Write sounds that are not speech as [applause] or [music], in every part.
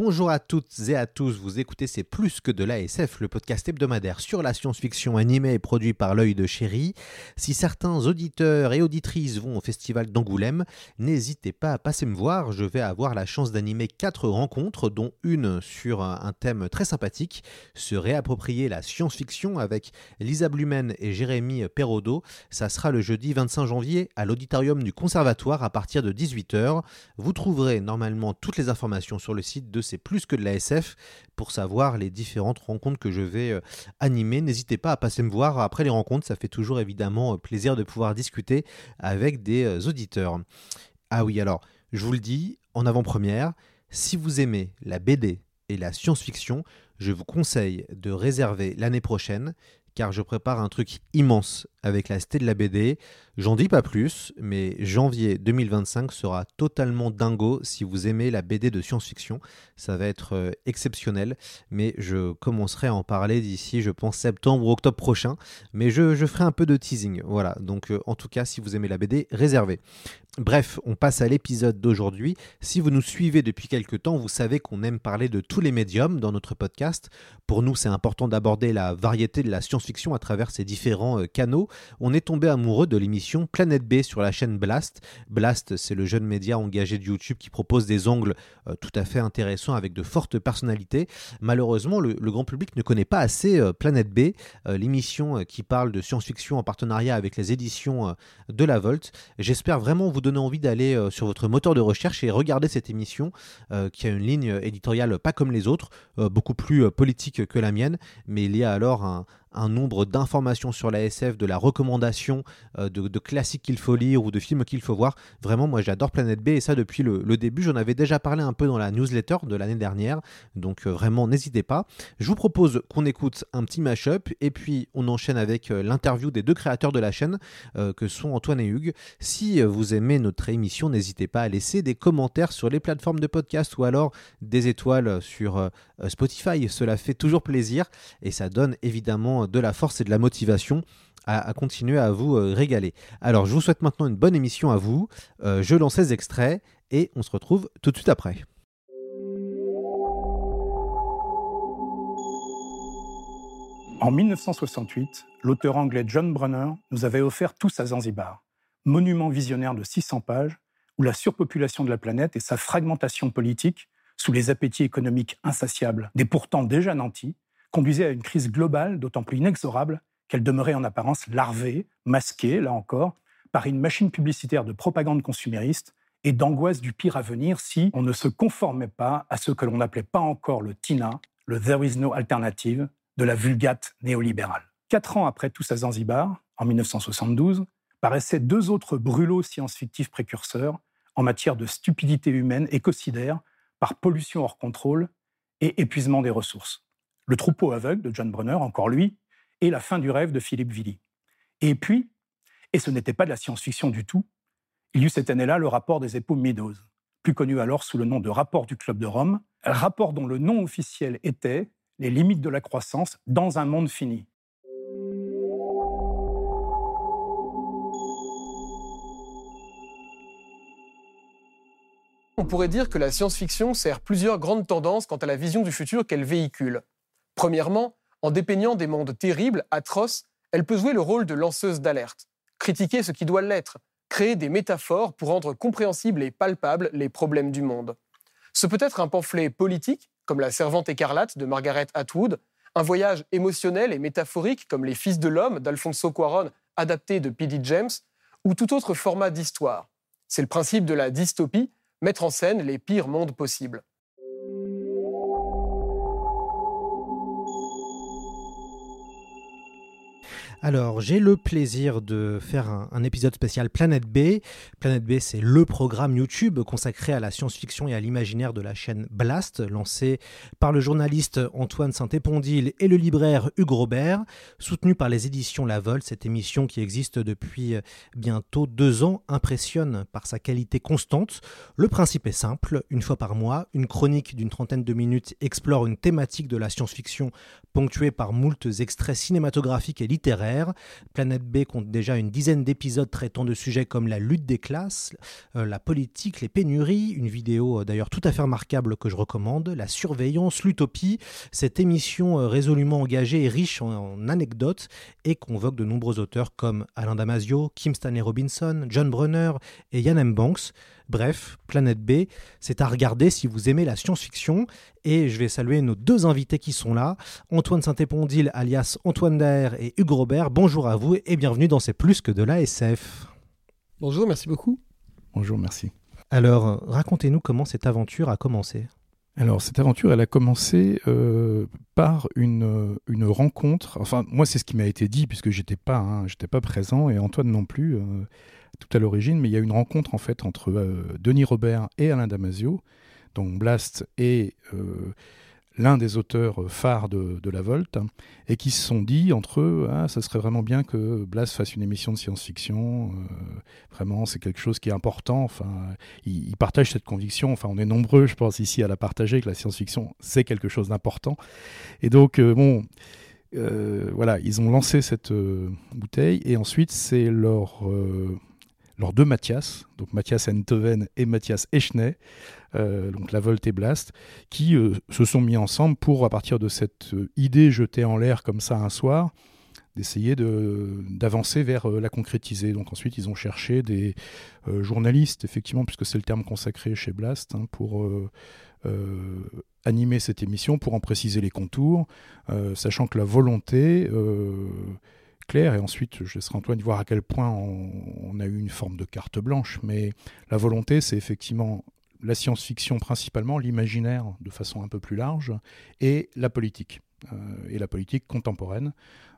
Bonjour à toutes et à tous, vous écoutez C'est plus que de l'ASF, le podcast hebdomadaire sur la science-fiction animée et produit par l'œil de chéri. Si certains auditeurs et auditrices vont au festival d'Angoulême, n'hésitez pas à passer me voir, je vais avoir la chance d'animer quatre rencontres, dont une sur un thème très sympathique, se réapproprier la science-fiction avec Lisa Blumen et Jérémy Perrodo. Ça sera le jeudi 25 janvier à l'auditorium du Conservatoire à partir de 18h. Vous trouverez normalement toutes les informations sur le site de c'est plus que de la SF pour savoir les différentes rencontres que je vais euh, animer. N'hésitez pas à passer me voir après les rencontres, ça fait toujours évidemment euh, plaisir de pouvoir discuter avec des euh, auditeurs. Ah oui, alors, je vous le dis en avant-première, si vous aimez la BD et la science-fiction, je vous conseille de réserver l'année prochaine car je prépare un truc immense avec la Cité de la BD. J'en dis pas plus, mais janvier 2025 sera totalement dingo si vous aimez la BD de science-fiction. Ça va être euh, exceptionnel, mais je commencerai à en parler d'ici, je pense, septembre ou octobre prochain. Mais je, ferai un peu de teasing. Voilà, donc euh, en tout cas, si vous aimez la BD, réservez. Bref, on passe à l'épisode d'aujourd'hui. Si vous nous suivez depuis quelques temps, vous savez qu'on aime parler de tous les médiums dans notre podcast. Pour nous, c'est important d'aborder la variété de la science-fiction à travers ces différents euh, canaux. On est tombé amoureux de l'émission Planète B sur la chaîne Blast. Blast, c'est le jeune média engagé de YouTube qui propose des angles euh, tout à fait intéressants avec de fortes personnalités. Malheureusement, le, grand public ne connaît pas assez euh, Planète B, l'émission qui parle de science-fiction en partenariat avec les éditions de La Volte. J'espère vraiment vous donner envie d'aller euh, sur votre moteur de recherche et regarder cette émission euh, qui a une ligne éditoriale pas comme les autres, euh, beaucoup plus politique que la mienne, mais il y a alors un, un nombre d'informations sur la SF, de la recommandation euh, de, classiques qu'il faut lire ou de films qu'il faut voir. Vraiment, moi j'adore Planète B et ça depuis le, début. J'en avais déjà parlé un peu dans la newsletter de l'année dernière. Donc euh, vraiment, n'hésitez pas. Je vous propose qu'on écoute un petit mash-up et puis on enchaîne avec euh, l'interview des deux créateurs de la chaîne que sont Antoine et Hugues. Si vous aimez notre émission, n'hésitez pas à laisser des commentaires sur les plateformes de podcast ou alors des étoiles sur Spotify. Cela fait toujours plaisir et ça donne évidemment de la force et de la motivation à, continuer à vous euh, régaler. Alors, je vous souhaite maintenant une bonne émission à vous. Euh, je lance les extraits et on se retrouve tout de suite après. En 1968, l'auteur anglais John Brunner nous avait offert Tous à Zanzibar, monument visionnaire de 600 pages où la surpopulation de la planète et sa fragmentation politique, sous les appétits économiques insatiables des pourtant déjà nantis, conduisait à une crise globale d'autant plus inexorable qu'elle demeurait en apparence larvée, masquée, là encore, par une machine publicitaire de propagande consumériste et d'angoisse du pire à venir si on ne se conformait pas à ce que l'on n'appelait pas encore le TINA, le There is no alternative, de la vulgate néolibérale. Quatre ans après Tous à Zanzibar, en 1972, paraissaient deux autres brûlots science-fictifs précurseurs en matière de stupidité humaine écocidaire par pollution hors contrôle et épuisement des ressources. Le troupeau aveugle de John Brunner, encore lui, et La fin du rêve de Philippe Villy. Et puis, et ce n'était pas de la science-fiction du tout, il y eut cette année-là le rapport des époux Meadows, plus connu alors sous le nom de rapport du Club de Rome, rapport dont le nom officiel était Les limites de la croissance dans un monde fini. On pourrait dire que la science-fiction sert plusieurs grandes tendances quant à la vision du futur qu'elle véhicule. Premièrement, en dépeignant des mondes terribles, atroces, elle peut jouer le rôle de lanceuse d'alerte, critiquer ce qui doit l'être, créer des métaphores pour rendre compréhensibles et palpables les problèmes du monde. Ce peut être un pamphlet politique, comme La Servante écarlate de Margaret Atwood, un voyage émotionnel et métaphorique, comme Les Fils de l'Homme d'Alfonso Cuaron, adapté de P.D. James, ou tout autre format d'histoire. C'est le principe de la dystopie, mettre en scène les pires mondes possibles. Alors, j'ai le plaisir de faire un, épisode spécial Planète B. Planète B, c'est le programme YouTube consacré à la science-fiction et à l'imaginaire de la chaîne Blast, lancé par le journaliste Antoine Saint-Épondil et le libraire Hugues Robert, soutenu par les éditions La Vol. Cette émission qui existe depuis bientôt deux ans impressionne par sa qualité constante. Le principe est simple, une fois par mois, une chronique d'une trentaine de minutes explore une thématique de la science-fiction ponctuée par moultes extraits cinématographiques et littéraires Planète B compte déjà une dizaine d'épisodes traitant de sujets comme la lutte des classes, euh, la politique, les pénuries, une vidéo euh, d'ailleurs tout à fait remarquable que je recommande, la surveillance, l'utopie. Cette émission euh, résolument engagée et riche en, anecdotes et convoque de nombreux auteurs comme Alain Damasio, Kim Stanley Robinson, John Brunner et Ian M. Banks. Bref, Planète B, c'est à regarder si vous aimez la science-fiction. Et je vais saluer nos deux invités qui sont là, Antoine Saint-Épondil, alias Antoine Daher et Hugues Robert. Bonjour à vous et bienvenue dans C'est plus que de la SF. Bonjour, merci beaucoup. Bonjour, merci. Alors, racontez-nous comment cette aventure a commencé. Alors, cette aventure, elle a commencé euh, par une, une, rencontre. Enfin, moi, c'est ce qui m'a été dit, puisque j'étais pas, hein, j'étais pas présent, et Antoine non plus. Euh, tout à l'origine, mais il y a une rencontre en fait entre euh, Denis Robert et Alain Damasio, donc Blast est euh, l'un des auteurs phares de, La Volte, et qui se sont dit entre eux, ah, ça serait vraiment bien que Blast fasse une émission de science-fiction, euh, vraiment c'est quelque chose qui est important, enfin, ils, partagent cette conviction, enfin on est nombreux je pense ici à la partager, que la science-fiction c'est quelque chose d'important, et donc euh, bon... Euh, voilà, ils ont lancé cette euh, bouteille et ensuite c'est leur leurs deux Mathias, donc Mathias Enthoven et Mathias Echenay, euh, donc la Volt et Blast, qui euh, se sont mis ensemble pour, à partir de cette euh, idée jetée en l'air comme ça un soir, d'essayer d'avancer vers la concrétiser. Donc ensuite, ils ont cherché des journalistes, effectivement, puisque c'est le terme consacré chez Blast, hein, pour animer cette émission, pour en préciser les contours, sachant que la volonté clair. Et ensuite, je laisserai Antoine voir à quel point on, a eu une forme de carte blanche. Mais la volonté, c'est effectivement la science-fiction principalement, l'imaginaire de façon un peu plus large, et la politique. Euh, et la politique contemporaine,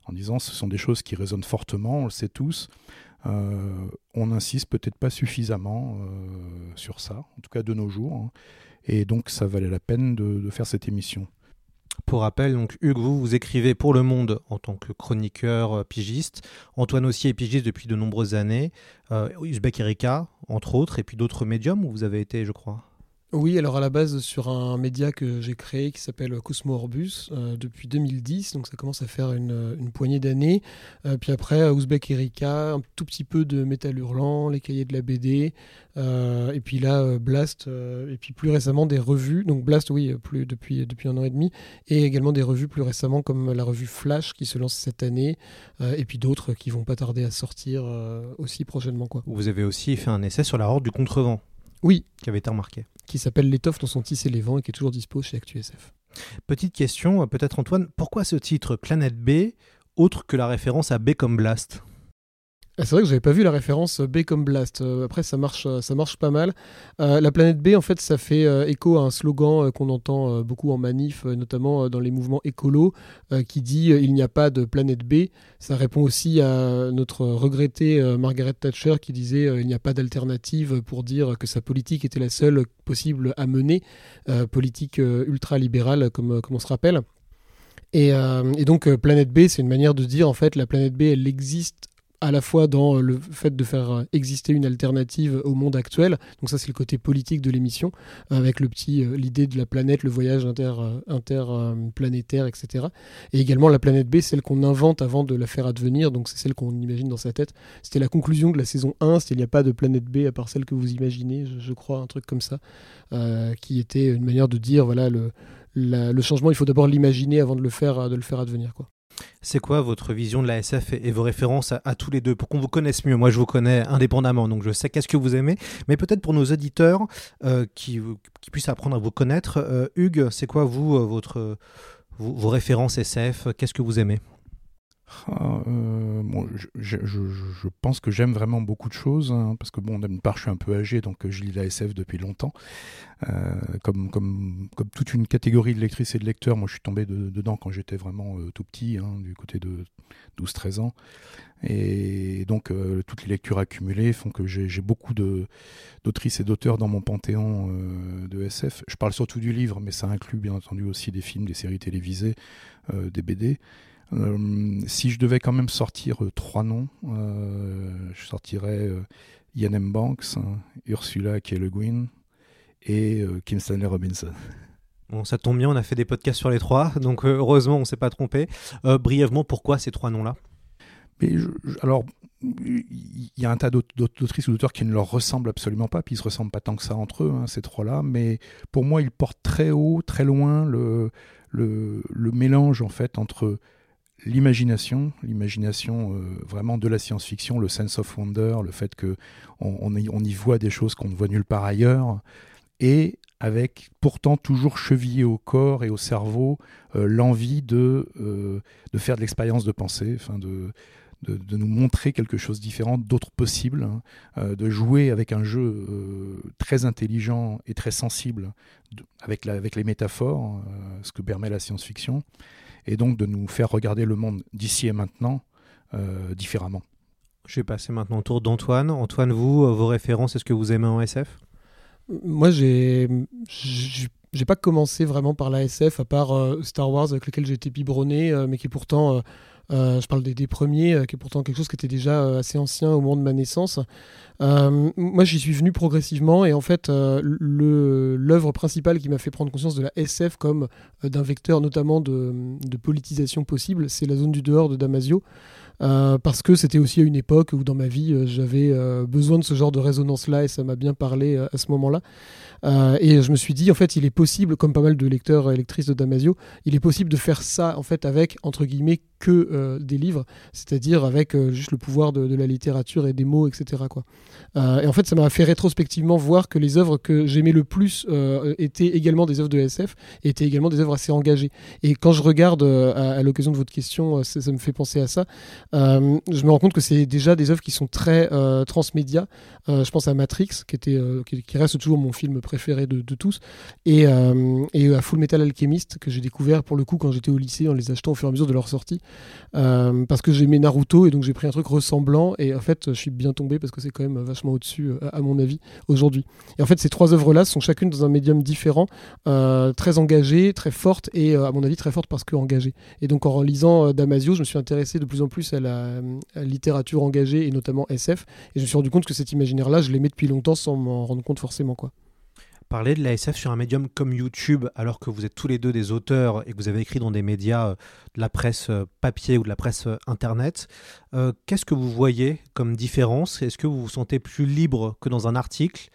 en disant ce sont des choses qui résonnent fortement, on le sait tous. Euh, on n'insiste peut-être pas suffisamment euh, sur ça, en tout cas de nos jours. Hein. Et donc ça valait la peine de faire cette émission. Pour rappel, donc Hugues, vous, vous écrivez pour Le Monde en tant que chroniqueur euh, pigiste. Antoine aussi est pigiste depuis de nombreuses années. Euh, Uzbek Erika, entre autres, et puis d'autres médiums où vous avez été, je crois. Oui, alors à la base sur un média que j'ai créé qui s'appelle Cosmo Orbus euh, depuis 2010, donc ça commence à faire une, une poignée d'années. Euh, puis après, Ouzbek Erika, un tout petit peu de Métal Hurlant, les cahiers de la BD, euh, et puis là Blast, et puis plus récemment des revues, donc Blast oui, plus depuis, depuis un an et demi, et également des revues plus récemment comme la revue Flash qui se lance cette année, et puis d'autres qui vont pas tarder à sortir aussi prochainement. Quoi. Vous avez aussi fait un essai sur la horde du contrevent. Oui. Qui avait été remarqué qui s'appelle L'étoffe dont sont tissés les vents et qui est toujours dispo chez ActuSF. Petite question, peut-être Antoine, pourquoi ce titre Planète B, autre que la référence à B comme Blast? Ah, c'est vrai que j'avais pas vu la référence B comme Blast. Euh, après, ça marche, ça marche pas mal. Euh, la planète B, en fait, ça fait euh, écho à un slogan euh, qu'on entend euh, beaucoup en manif, notamment dans les mouvements écolos, qui dit il n'y a pas de planète B. Ça répond aussi à notre regrettée Margaret Thatcher qui disait il n'y a pas d'alternative pour dire que sa politique était la seule possible à mener, politique ultra-libérale, comme, comme on se rappelle. Et, donc, planète B, c'est une manière de dire en fait la planète B, elle existe à la fois dans le fait de faire exister une alternative au monde actuel. Donc ça, c'est le côté politique de l'émission, avec le petit euh, l'idée de la planète, le voyage inter, interplanétaire, etc. Et également la planète B, celle qu'on invente avant de la faire advenir. Donc c'est celle qu'on imagine dans sa tête. C'était la conclusion de la saison 1. C'était il n'y a pas de planète B à part celle que vous imaginez, je, crois, un truc comme ça, euh, qui était une manière de dire voilà le le changement, il faut d'abord l'imaginer avant de le faire, de le faire advenir. Quoi. C'est quoi votre vision de la SF et, vos références à, tous les deux pour qu'on vous connaisse mieux? Moi, je vous connais indépendamment, donc je sais qu'est-ce que vous aimez, mais peut-être pour nos auditeurs euh, qui, puissent apprendre à vous connaître. Euh, Hugues, c'est quoi vous, euh, vos, références SF Qu'est-ce que vous aimez? Euh, je, pense que j'aime vraiment beaucoup de choses, hein, parce que bon, d'une part, je suis un peu âgé, donc euh, je lis la SF depuis longtemps. Euh, comme, comme, comme toute une catégorie de lectrices et de lecteurs, moi je suis tombé de- dedans quand j'étais vraiment tout petit, hein, du côté de 12-13 ans. Et donc toutes les lectures accumulées font que j'ai beaucoup d'autrices et d'auteurs dans mon panthéon de SF. Je parle surtout du livre, mais ça inclut bien entendu aussi des films, des séries télévisées, des BD. Euh, si je devais quand même sortir euh, trois noms, euh, je sortirais Ian M. Banks, hein, Ursula K. Le Guin et Kim Stanley Robinson. Bon, ça tombe bien, on a fait des podcasts sur les trois, donc heureusement, on ne s'est pas trompé. Euh, brièvement, pourquoi ces trois noms-là? Alors, il y a un tas d'aut- d'aut- d'autrices ou d'auteurs qui ne leur ressemblent absolument pas, puis ils se ressemblent pas tant que ça entre eux, hein, ces trois-là. Mais pour moi, ils portent très haut, très loin le, le, le mélange en fait entre l'imagination, l'imagination euh, vraiment de la science-fiction, le sense of wonder, le fait que on, on y, voit des choses qu'on ne voit nulle part ailleurs, et avec pourtant toujours chevillé au corps et au cerveau euh, l'envie de, euh, de faire de l'expérience de pensée, enfin de, de, nous montrer quelque chose de différent, d'autres possibles, hein, de jouer avec un jeu très intelligent et très sensible avec, la, avec les métaphores, euh, ce que permet la science-fiction, et donc de nous faire regarder le monde d'ici et maintenant euh, différemment. Je vais passer maintenant au tour d'Antoine. Antoine, vous, euh, vos références, est-ce que vous aimez en SF Moi, j'ai j'ai pas commencé vraiment par la SF, à part euh, Star Wars avec lequel j'ai été biberonné, euh, mais qui est pourtant, je parle des, des premiers, euh, qui est pourtant quelque chose qui était déjà euh, assez ancien au moment de ma naissance. Euh, moi, j'y suis venu progressivement, et en fait, euh, l'œuvre principale qui m'a fait prendre conscience de la SF comme euh, d'un vecteur notamment de, de politisation possible, c'est la zone du dehors de Damasio. Euh, parce que c'était aussi à une époque où dans ma vie euh, j'avais euh, besoin de ce genre de résonance-là et ça m'a bien parlé euh, à ce moment-là. Euh, et je me suis dit, en fait, il est possible, comme pas mal de lecteurs et lectrices de Damasio, il est possible de faire ça, en fait, avec, entre guillemets, que euh, des livres, c'est-à-dire avec euh, juste le pouvoir de, la littérature et des mots, etc. Quoi. Et en fait, ça m'a fait rétrospectivement voir que les œuvres que j'aimais le plus étaient également des œuvres de SF, et étaient également des œuvres assez engagées. Et quand je regarde, à, l'occasion de votre question, ça, me fait penser à ça, je me rends compte que c'est déjà des œuvres qui sont très transmédia. Je pense à Matrix, qui, était, qui reste toujours mon film préféré de, de tous, et, euh, et à Full Metal Alchemist, que j'ai découvert pour le coup quand j'étais au lycée, en les achetant au fur et à mesure de leur sortie, euh, parce que j'aimais Naruto, et donc j'ai pris un truc ressemblant, et en fait, je suis bien tombé parce que c'est quand même vachement au-dessus, euh, à mon avis, aujourd'hui. Et en fait, ces trois œuvres-là sont chacune dans un médium différent, euh, très engagées, très fortes, et euh, à mon avis, très fortes parce que engagées. Et donc, en lisant euh, Damasio, je me suis intéressé de plus en plus à la, à la littérature engagée, et notamment SF, et je me suis rendu compte que cet imaginaire-là, je l'aimais depuis longtemps sans m'en rendre compte forcément, quoi. Parler de la SF sur un médium comme YouTube, alors que vous êtes tous les deux des auteurs et que vous avez écrit dans des médias euh, de la presse euh, papier ou de la presse euh, internet, qu'est-ce que vous voyez comme différence? Est-ce que vous vous sentez plus libre que dans un article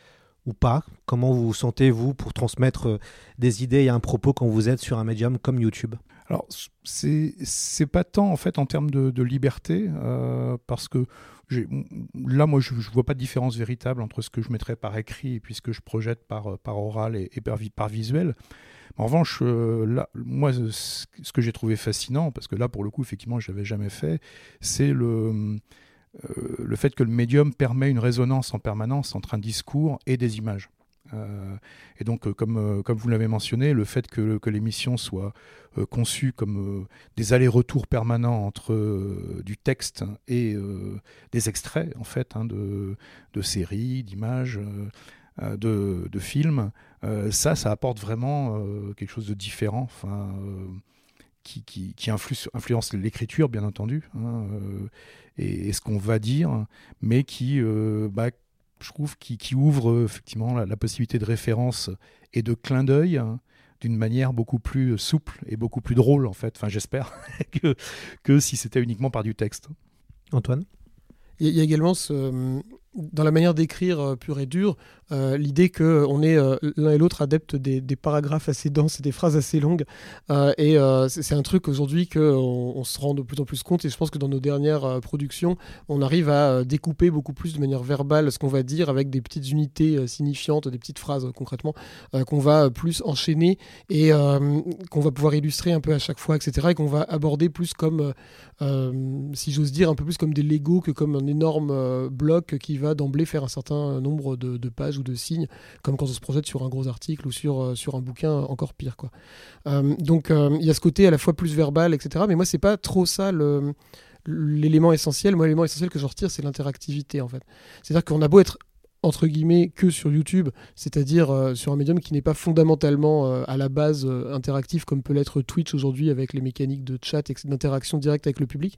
ou pas? Comment vous vous sentez, vous, pour transmettre des idées et un propos quand vous êtes sur un médium comme YouTube? Alors, c'est pas tant en fait en termes de, liberté, euh, parce que là, moi, je, vois pas de différence véritable entre ce que je mettrais par écrit et puis ce que je projette par, par oral et, par, par visuel. En revanche, euh, là, moi, ce que j'ai trouvé fascinant, parce que là, pour le coup, effectivement, je l'avais jamais fait, c'est le, euh, le fait que le médium permet une résonance en permanence entre un discours et des images. Euh, et donc, euh, comme, euh, comme vous l'avez mentionné, le fait que, que l'émission soit conçue comme des allers-retours permanents entre du texte et des extraits, en fait, hein, de, séries, d'images, de, films, ça, ça apporte vraiment quelque chose de différent. Qui, qui, qui influe- influence l'écriture, bien entendu, hein, et, et ce qu'on va dire, mais qui, bah, je trouve, qui, qui ouvre euh, effectivement la, la possibilité de référence et de clin d'œil hein, d'une manière beaucoup plus souple et beaucoup plus drôle, en fait, enfin j'espère, [laughs] que, que si c'était uniquement par du texte. Antoine? Il y a- il y a également ce, dans la manière d'écrire euh, pure et dure, euh, l'idée qu'on est euh, l'un et l'autre adepte des, paragraphes assez denses et des phrases assez longues. Et c'est un truc aujourd'hui qu'on on se rend de plus en plus compte. Et je pense que dans nos dernières productions, on arrive à découper beaucoup plus de manière verbale ce qu'on va dire avec des petites unités signifiantes, des petites phrases concrètement, qu'on va plus enchaîner et qu'on va pouvoir illustrer un peu à chaque fois, etc. Et qu'on va aborder plus comme, si j'ose dire, un peu plus comme des Lego que comme un énorme bloc qui va d'emblée faire un certain nombre de, pages ou de signes, comme quand on se projette sur un gros article ou sur, euh, un bouquin encore pire. Quoi. Euh, donc euh, il y a ce côté à la fois plus verbal, etc. Mais moi, c'est pas trop ça l'élément essentiel. Moi, l'élément essentiel que je retire, c'est l'interactivité, en fait. C'est-à-dire qu'on a beau être entre guillemets que sur YouTube, c'est-à-dire euh, sur un médium qui n'est pas fondamentalement euh, à la base euh, interactif comme peut l'être Twitch aujourd'hui avec les mécaniques de chat et d'interaction directe avec le public.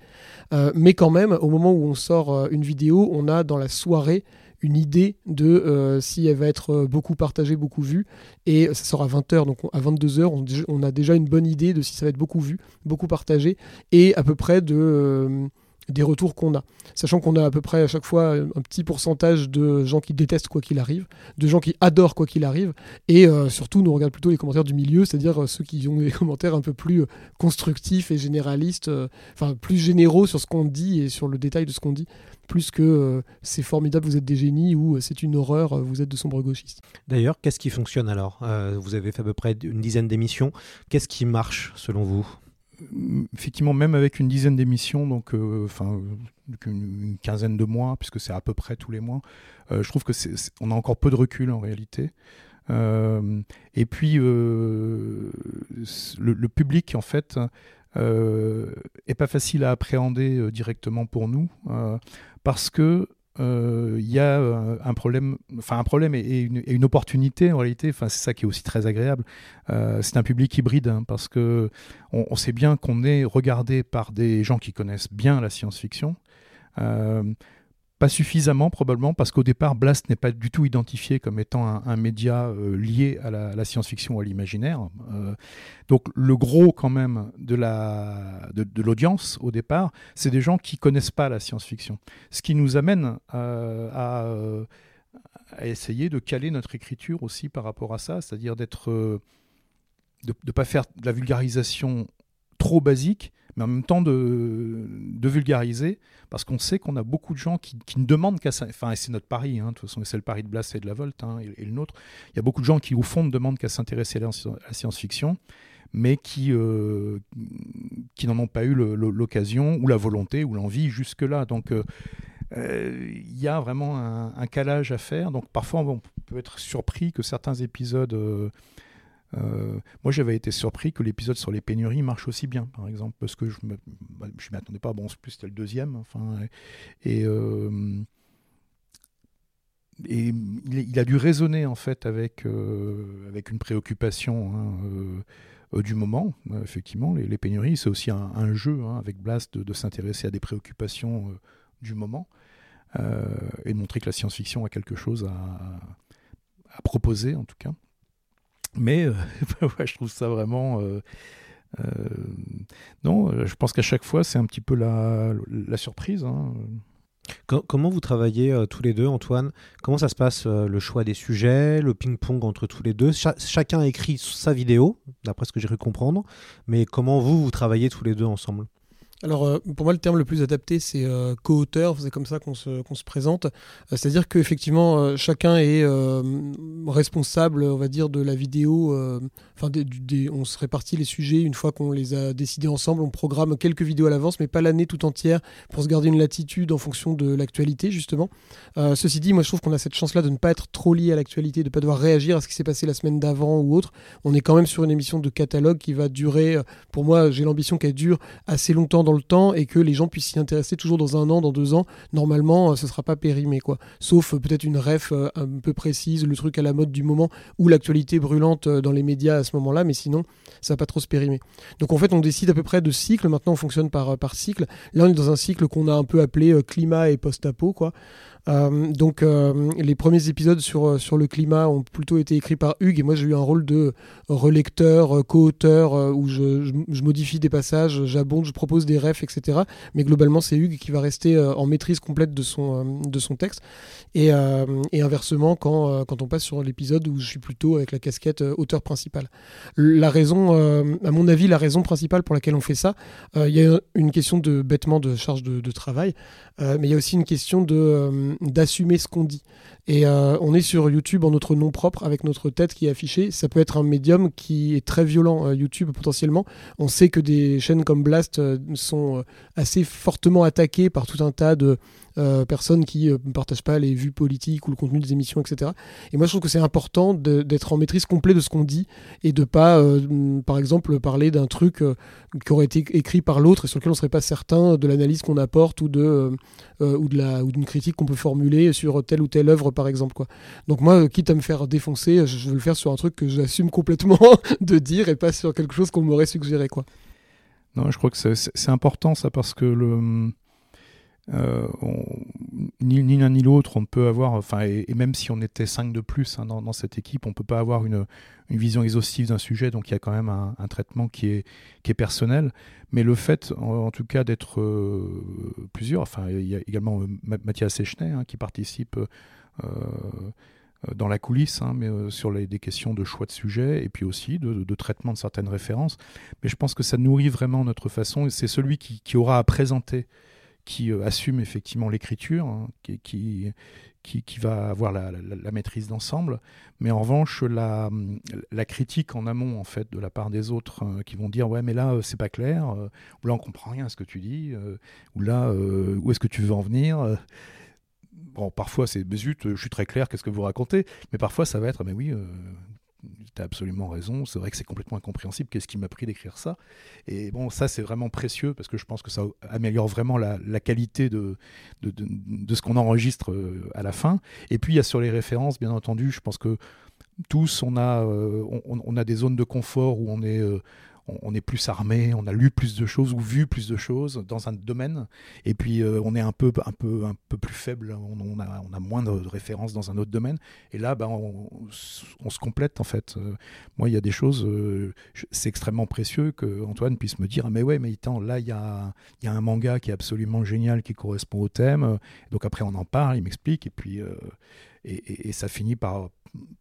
Mais quand même, au moment où on sort une vidéo, on a dans la soirée une idée de si elle va être beaucoup partagée, beaucoup vue. Et ça sort à 20h, donc on- à 22h, on, a déjà une bonne idée de si ça va être beaucoup vu, beaucoup partagé, et à peu près de, des retours qu'on a. Sachant qu'on a à peu près à chaque fois un petit pourcentage de gens qui détestent quoi qu'il arrive, de gens qui adorent quoi qu'il arrive, et euh, surtout nous regarde plutôt les commentaires du milieu, c'est-à-dire euh, ceux qui ont des [laughs] commentaires un peu plus euh, constructifs et généralistes, euh, enfin plus généraux sur ce qu'on dit et sur le détail de ce qu'on dit, plus que euh, c'est formidable, vous êtes des génies ou euh, c'est une horreur, euh, vous êtes de sombres gauchistes. D'ailleurs, qu'est-ce qui fonctionne alors? Euh, Vous avez fait à peu près une dizaine d'émissions. Qu'est-ce qui marche selon vous? Effectivement, même avec une dizaine d'émissions, donc euh, enfin une, une quinzaine de mois, puisque c'est à peu près tous les mois, euh, je trouve que on a encore peu de recul en réalité. Euh, et puis euh, le, le public en fait euh, est pas facile à appréhender euh, directement pour nous euh, parce que euh, il y a euh, un problème, enfin un problème et, une, opportunité en réalité. Enfin c'est ça qui est aussi très agréable. Euh, c'est un public hybride hein, parce que on, on sait bien qu'on est regardé par des gens qui connaissent bien la science-fiction. Pas suffisamment probablement parce qu'au départ Blast n'est pas du tout identifié comme étant un, média euh, lié à la, science-fiction ou à l'imaginaire. Euh, donc le gros quand même de la de, l'audience au départ, c'est des gens qui connaissent pas la science-fiction. Ce qui nous amène euh, à, à essayer de caler notre écriture aussi par rapport à ça, c'est-à-dire d'être de ne pas faire de la vulgarisation trop basique, mais en même temps de, vulgariser, parce qu'on sait qu'on a beaucoup de gens qui, ne demandent qu'à ça. Enfin, c'est notre pari, hein, de toute façon, c'est le pari de Blas et de la Volte, hein, et, le nôtre. Il y a beaucoup de gens qui, au fond, ne demandent qu'à s'intéresser à la, science-fiction, mais qui, euh, qui n'en ont pas eu l'occasion, ou la volonté, ou l'envie jusque-là. Donc, euh, euh, il y a vraiment un, un calage à faire. Donc, parfois, on peut être surpris que certains épisodes. euh, euh, moi, j'avais été surpris que l'épisode sur les pénuries marche aussi bien, par exemple, parce que je ne m'y attendais pas. Bon, en plus, c'était le deuxième. Enfin, et, euh, il, a dû raisonner, en fait, avec, euh, avec une préoccupation hein, du moment. Effectivement, les, pénuries, c'est aussi un, jeu hein, avec Blast de, s'intéresser à des préoccupations du moment et de montrer que la science-fiction a quelque chose à proposer, en tout cas. Mais euh, [laughs] je trouve ça vraiment. euh, euh, non, je pense qu'à chaque fois, c'est un petit peu la, surprise. hein. Co- Comment vous travaillez tous les deux, Antoine? Comment ça se passe le choix des sujets, le ping-pong entre tous les deux? Cha- Chacun écrit sa vidéo, d'après ce que j'ai cru comprendre. Mais comment vous, vous travaillez tous les deux ensemble? Alors, euh, pour moi, le terme le plus adapté, c'est euh, co-auteur. C'est comme ça qu'on se, qu'on se présente. Euh, C'est-à-dire qu'effectivement, euh, chacun est responsable, on va dire, de la vidéo. Enfin, des- on se répartit les sujets une fois qu'on les a décidés ensemble. On programme quelques vidéos à l'avance, mais pas l'année tout entière pour se garder une latitude en fonction de l'actualité, justement. Ceci dit, moi, je trouve qu'on a cette chance-là de ne pas être trop lié à l'actualité, de ne pas devoir réagir à ce qui s'est passé la semaine d'avant ou autre. On est quand même sur une émission de catalogue qui va durer, pour moi, j'ai l'ambition qu'elle dure assez longtemps le temps et que les gens puissent s'y intéresser toujours dans un an, dans deux ans. Normalement, euh, ce sera pas périmé, quoi. Sauf euh, peut-être une ref euh, un peu précise, le truc à la mode du moment ou l'actualité brûlante dans les médias à ce moment-là, mais sinon, ça va pas trop se périmer. Donc en fait, on décide à peu près de cycle. Maintenant, on fonctionne par, par cycle. Là, on est dans un cycle qu'on a un peu appelé climat et post-apo, quoi. Euh, donc euh, les premiers épisodes sur, euh, sur le climat ont plutôt été écrits par Hugues et moi j'ai eu un rôle de relecteur, co-auteur où je, je, modifie des passages, j'abonde, je propose des refs, etc. Mais globalement c'est Hugues qui va rester en maîtrise complète de son, de son texte. Et, et inversement quand, quand on passe sur l'épisode où je suis plutôt avec la casquette auteur principal. La raison, à mon avis, la raison principale pour laquelle on fait ça, il y a une question de bêtement de charge de travail, mais il y a aussi une question de d'assumer ce qu'on dit. Et euh, on est sur YouTube en notre nom propre, avec notre tête qui est affichée. Ça peut être un médium qui est très violent, euh, YouTube potentiellement. On sait que des chaînes comme Blast euh, sont assez fortement attaquées par tout un tas de personnes qui ne partagent pas les vues politiques ou le contenu des émissions, etc. Et moi, je trouve que c'est important d'être en maîtrise complète de ce qu'on dit et de pas, par exemple, parler d'un truc qui aurait été écrit par l'autre et sur lequel on ne serait pas certain de l'analyse qu'on apporte ou d'une critique qu'on peut formuler sur telle ou telle œuvre par exemple. Quoi. Donc moi, quitte à me faire défoncer, je veux le faire sur un truc que j'assume complètement [laughs] de dire et pas sur quelque chose qu'on m'aurait suggéré. Quoi. Non, je crois que c'est important ça parce que le... Euh, ni, l'un ni l'autre, on peut avoir, enfin, et, même si on était cinq de plus hein, dans, cette équipe, on peut pas avoir une, vision exhaustive d'un sujet, donc il y a quand même un, traitement qui est, personnel. Mais le fait, en, tout cas, d'être euh, plusieurs, enfin, il y a également euh, Mathias Echner hein, qui participe dans la coulisse, hein, mais sur des questions de choix de sujet et puis aussi de, traitement de certaines références. Mais je pense que ça nourrit vraiment notre façon et c'est celui qui, aura à présenter qui euh, assume effectivement l'écriture, hein, qui, qui, qui, va avoir la, maîtrise d'ensemble. Mais en revanche, la, la, critique en amont, en fait, de la part des autres, qui vont dire Ouais, mais là, c'est pas clair, ou là, on comprend rien à ce que tu dis, ou là, où est-ce que tu veux en venir Bon, parfois c'est zut, je suis très clair, qu'est-ce que vous racontez? Mais parfois ça va être, mais oui, euh, tu as absolument raison, c'est vrai que c'est complètement incompréhensible, qu'est-ce qui m'a pris d'écrire ça? Et bon, ça c'est vraiment précieux parce que je pense que ça améliore vraiment la, qualité de, de, ce qu'on enregistre euh, à la fin. Et puis il y a sur les références, bien entendu, je pense que tous, on a, euh, on, on, a des zones de confort où on est on, est plus armé, on a lu plus de choses ou vu plus de choses dans un domaine, et puis euh, on est un peu, un peu, un peu plus faible, on, a, on a moins de références dans un autre domaine, et là, ben, on, se complète en fait. Euh, moi, il y a des choses, euh, c'est extrêmement précieux que Antoine puisse me dire, ah, mais ouais, mais attends, là, il y a, y a un manga qui est absolument génial, qui correspond au thème, donc après on en parle, il m'explique, et puis et, ça finit par,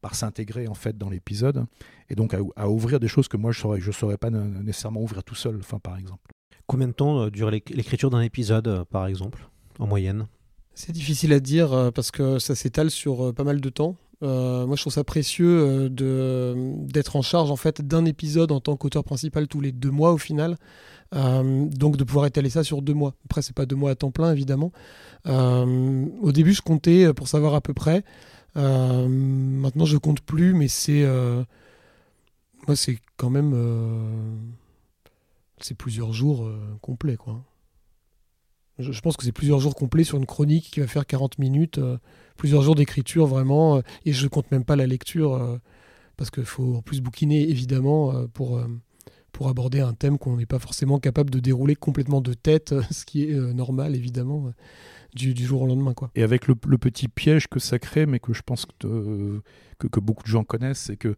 par s'intégrer en fait dans l'épisode et donc à, ouvrir des choses que moi je saurais je saurais pas nécessairement ouvrir tout seul enfin par exemple combien de temps euh, dure l'écriture d'un épisode euh, par exemple en moyenne? C'est difficile à dire euh, parce que ça s'étale sur pas mal de temps moi, je trouve ça précieux de d'être en charge en fait d'un épisode en tant qu'auteur principal tous les deux mois au final. donc de pouvoir étaler ça sur deux mois. Après, c'est pas deux mois à temps plein évidemment. au début, je comptais pour savoir à peu près. Euh, maintenant, je compte plus, mais c'est. Euh, moi, c'est quand même. Euh, c'est plusieurs jours complets, quoi. Je, pense que c'est plusieurs jours complets sur une chronique qui va faire 40 minutes, plusieurs jours d'écriture vraiment, et je compte même pas la lecture, parce qu'il faut en plus bouquiner évidemment pour, pour aborder un thème qu'on n'est pas forcément capable de dérouler complètement de tête, ce qui est normal évidemment du, jour au lendemain. Quoi. Et avec le, petit piège que ça crée, mais que je pense que, que, beaucoup de gens connaissent, c'est que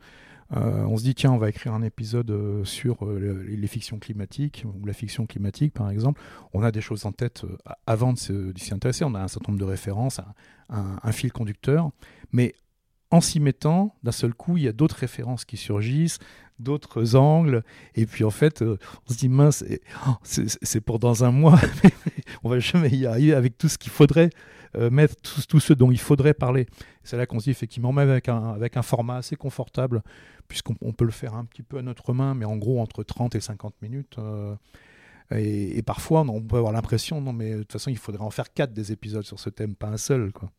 euh, on se dit tiens on va écrire un épisode euh, sur euh, les, fictions climatiques ou la fiction climatique par exemple on a des choses en tête avant de s'y intéresser on a un certain nombre de références un fil conducteur mais en s'y mettant, d'un seul coup, il y a d'autres références qui surgissent, d'autres angles, et puis en fait, euh, on se dit mince, oh, c'est pour dans un mois, [laughs] on va jamais y arriver avec tout ce qu'il faudrait euh, mettre, tout, ce dont il faudrait parler. C'est là qu'on se dit effectivement, même avec un, avec un format assez confortable, puisqu'on peut le faire un petit peu à notre main, mais en gros entre 30 et 50 minutes. Euh, et, parfois, on peut avoir l'impression, non, mais de toute façon, il faudrait en faire quatre des épisodes sur ce thème, pas un seul. Quoi.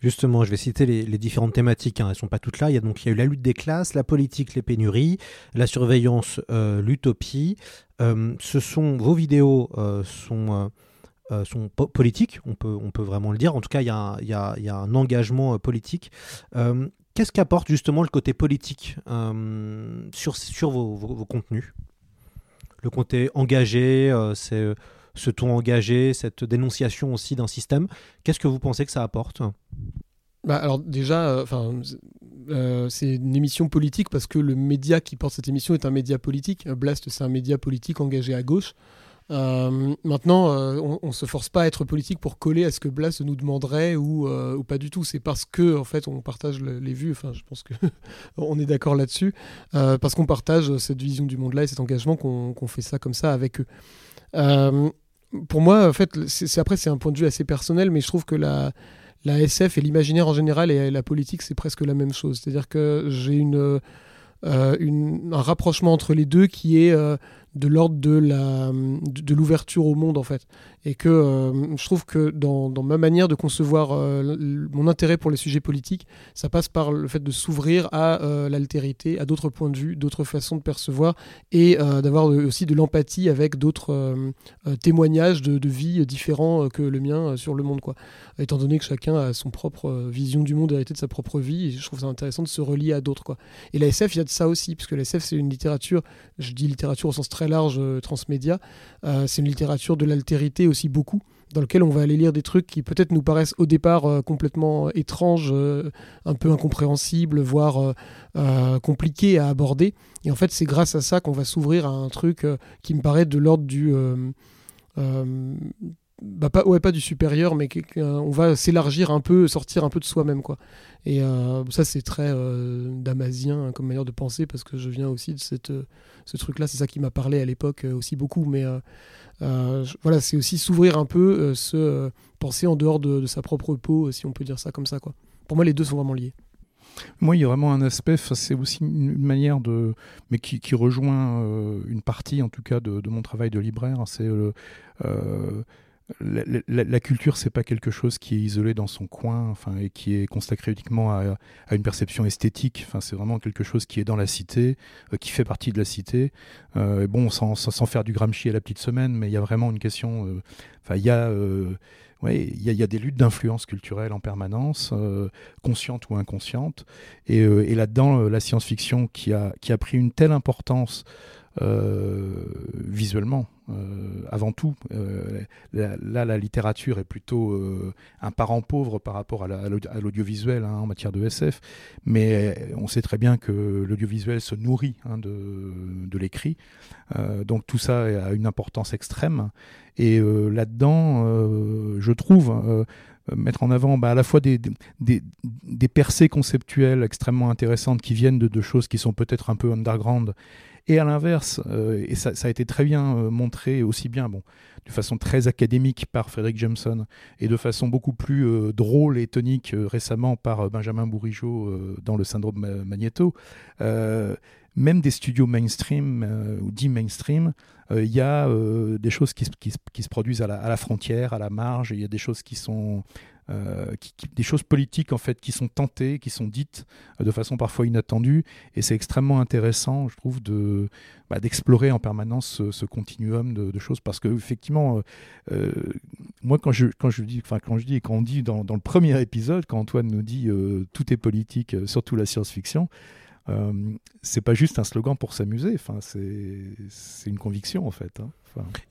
Justement, je vais citer les, différentes thématiques. Hein. Elles ne sont pas toutes là. Il y, a donc, il y a eu la lutte des classes, la politique, les pénuries, la surveillance, euh, l'utopie. Euh, ce sont, vos vidéos euh, sont, sont politiques, on peut, on peut vraiment le dire. En tout cas, il y a, il y a, y a un engagement politique. Qu'est-ce qu'apporte justement le côté politique sur, sur vos, vos contenus? Le côté engagé, euh, c'est ce ton engagé, cette dénonciation aussi d'un système. Qu'est-ce que vous pensez que ça apporte? Bah, alors déjà, enfin, euh, c'est une émission politique parce que le média qui porte cette émission est un média politique. Blast, c'est un média politique engagé à gauche. Euh, maintenant, euh, on, ne se force pas à être politique pour coller à ce que Blast nous demanderait ou, ou pas du tout. C'est parce que en fait, on partage les vues. Enfin, je pense que [laughs] on est d'accord là-dessus, parce qu'on partage cette vision du monde-là et cet engagement qu'on fait ça comme ça avec eux. pour moi, en fait, après c'est un point de vue assez personnel, mais je trouve que la SF et l'imaginaire en général et la politique, c'est presque la même chose. C'est-à-dire que j'ai euh, un rapprochement entre les deux qui est euh, de l'ordre de la de l'ouverture au monde en fait et que euh, je trouve que dans, ma manière de concevoir euh, mon intérêt pour les sujets politiques ça passe par le fait de s'ouvrir à euh, l'altérité à d'autres points de vue d'autres façons de percevoir et d'avoir aussi de l'empathie avec d'autres témoignages de, vie différents que le mien sur le monde étant donné que chacun a son propre vision du monde hérité de sa propre vie je trouve ça intéressant de se relier à d'autres et la SF il y a de ça aussi puisque la SF c'est une littérature je dis littérature au sens très large transmédia. C'est une littérature de l'altérité beaucoup, dans lequel on va aller lire des trucs qui peut-être nous paraissent au départ euh, complètement étranges, un peu incompréhensibles, voire compliqués à aborder. Et en fait, c'est grâce à ça qu'on va s'ouvrir à un truc qui me paraît de l'ordre du bah pas, ouais, pas du supérieur, mais on va s'élargir un peu, sortir un peu de soi-même. quoi. Et euh, ça, c'est très euh, damasien hein, comme manière de penser, parce que je viens aussi de cette, euh, ce truc-là. C'est ça qui m'a parlé à l'époque aussi beaucoup. Mais voilà, c'est aussi s'ouvrir un peu, se penser en dehors de, sa propre peau, si on peut dire ça comme ça. quoi. Pour moi, les deux sont vraiment liés. Moi, il y a vraiment un aspect, c'est aussi une manière de. mais qui, qui rejoint une partie, en tout cas, de, de mon travail de libraire. C'est le la, la, la, culture, c'est pas quelque chose qui est isolé dans son coin, enfin, et qui est consacré uniquement à, une perception esthétique. Enfin, c'est vraiment quelque chose qui est dans la cité, euh, qui fait partie de la cité. Euh, bon, sans, sans, faire du Gramsci à la petite semaine, mais il y a vraiment une question. Euh, il y a il y, des luttes d'influence culturelle en permanence, conscientes ou inconscientes. Et, et là-dedans, la science-fiction qui a, qui a pris une telle importance visuellement, euh, avant tout. Euh, là, la littérature est plutôt un parent pauvre par rapport à l'audiovisuel hein, en matière de SF, mais on sait très bien que l'audiovisuel se nourrit hein, de l'écrit. donc tout ça a une importance extrême. Et là-dedans, je trouve mettre en avant bah, à la fois des, percées conceptuelles extrêmement intéressantes qui viennent de, choses qui sont peut-être un peu underground et à l'inverse, euh, et ça, a été très bien euh, montré aussi bien, bon, de façon très académique par Frédéric Jameson et de façon beaucoup plus euh, drôle et tonique récemment par Benjamin Bourigeau dans le syndrome Magneto. Même des studios mainstream ou dits mainstream, il y a des choses qui, se produisent à la, frontière, à la marge, il y a des choses qui sont euh, des choses politiques en fait qui sont tentées, qui sont dites euh, de façon parfois inattendue, et c'est extrêmement intéressant, je trouve, bah, d'explorer en permanence ce, continuum de, choses, parce que effectivement, euh, moi quand je quand je dis, enfin quand je dis quand on dit dans le premier épisode, quand Antoine nous dit tout est politique, surtout la science-fiction. C'est pas juste un slogan pour s'amuser, enfin, c'est une conviction en fait. Hein.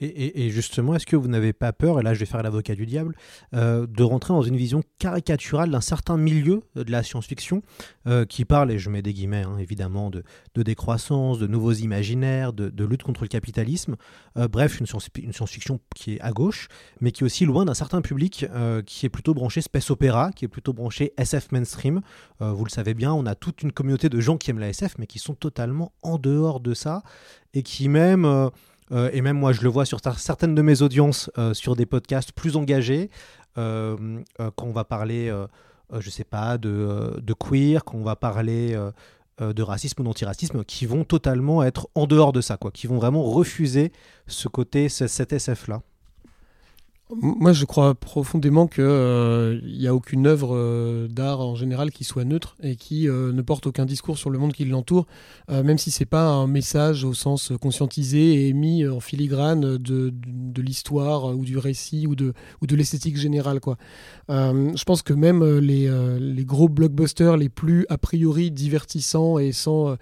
Et, justement, est-ce que vous n'avez pas peur, et là je vais faire l'avocat du diable, euh, de rentrer dans une vision caricaturale d'un certain milieu de la science-fiction euh, qui parle, et je mets des guillemets hein, évidemment, de, décroissance, de nouveaux imaginaires, de, lutte contre le capitalisme, euh, bref, une, science-fiction qui est à gauche, mais qui est aussi loin d'un certain public qui est plutôt branché space opéra, qui est plutôt branché SF mainstream. vous le savez bien, on a toute une communauté de gens qui aiment la SF, mais qui sont totalement en dehors de ça, et qui même euh, et même moi, je le vois sur certaines de mes audiences, euh, sur des podcasts plus engagés, euh, quand on va parler, je sais pas, de, de, queer, quand on va parler de racisme ou d'antiracisme, qui vont totalement être en dehors de ça, quoi, qui vont vraiment refuser ce côté, cet SF-là. Moi, je crois profondément qu'il n'y a aucune œuvre d'art en général qui soit neutre et qui ne porte aucun discours sur le monde qui l'entoure, même si c'est pas un message au sens conscientisé et mis en filigrane de, de, l'histoire ou du récit ou de, ou de l'esthétique générale. Quoi. je pense que même les, les, gros blockbusters les plus a priori divertissants et sans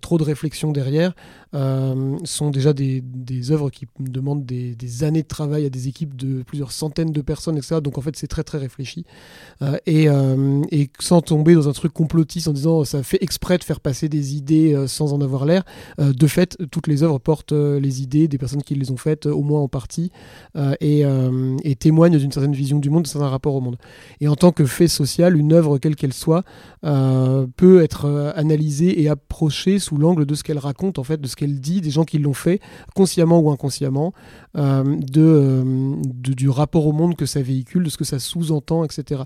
trop de réflexion derrière sont déjà des, des œuvres qui demandent des, des années de travail à des équipes de plusieurs centaines de personnes, etc. Donc en fait, c'est très très réfléchi. Euh, et, euh, et, sans tomber dans un truc complotiste en disant ça fait exprès de faire passer des idées euh, sans en avoir l'air. de fait, toutes les œuvres portent les idées des personnes qui les ont faites, au moins en partie, et, et, témoignent d'une certaine vision du monde, d'un certain rapport au monde. Et en tant que fait social, une œuvre, quelle qu'elle soit, peut être analysée et approchée sous l'angle de ce qu'elle raconte, en fait, de ce qu'elle dit, des gens qui l'ont fait, consciemment ou inconsciemment, de, de, du rapport au monde que ça véhicule, de ce que ça sous-entend, etc.